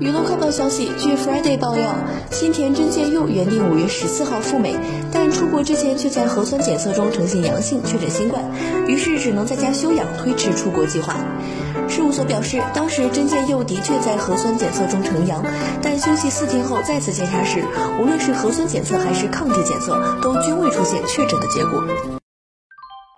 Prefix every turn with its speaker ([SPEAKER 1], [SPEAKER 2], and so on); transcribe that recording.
[SPEAKER 1] 娱乐快报消息，据 Friday 报料，新田真剑佑原定五月十四号赴美，但出国之前却在核酸检测中呈现阳性，确诊新冠，于是只能在家休养，推迟出国计划。事务所表示，当时真剑佑的确在核酸检测中呈阳，但休息四天后再次检查时，无论是核酸检测还是抗体检测，都均未出现确诊的结果。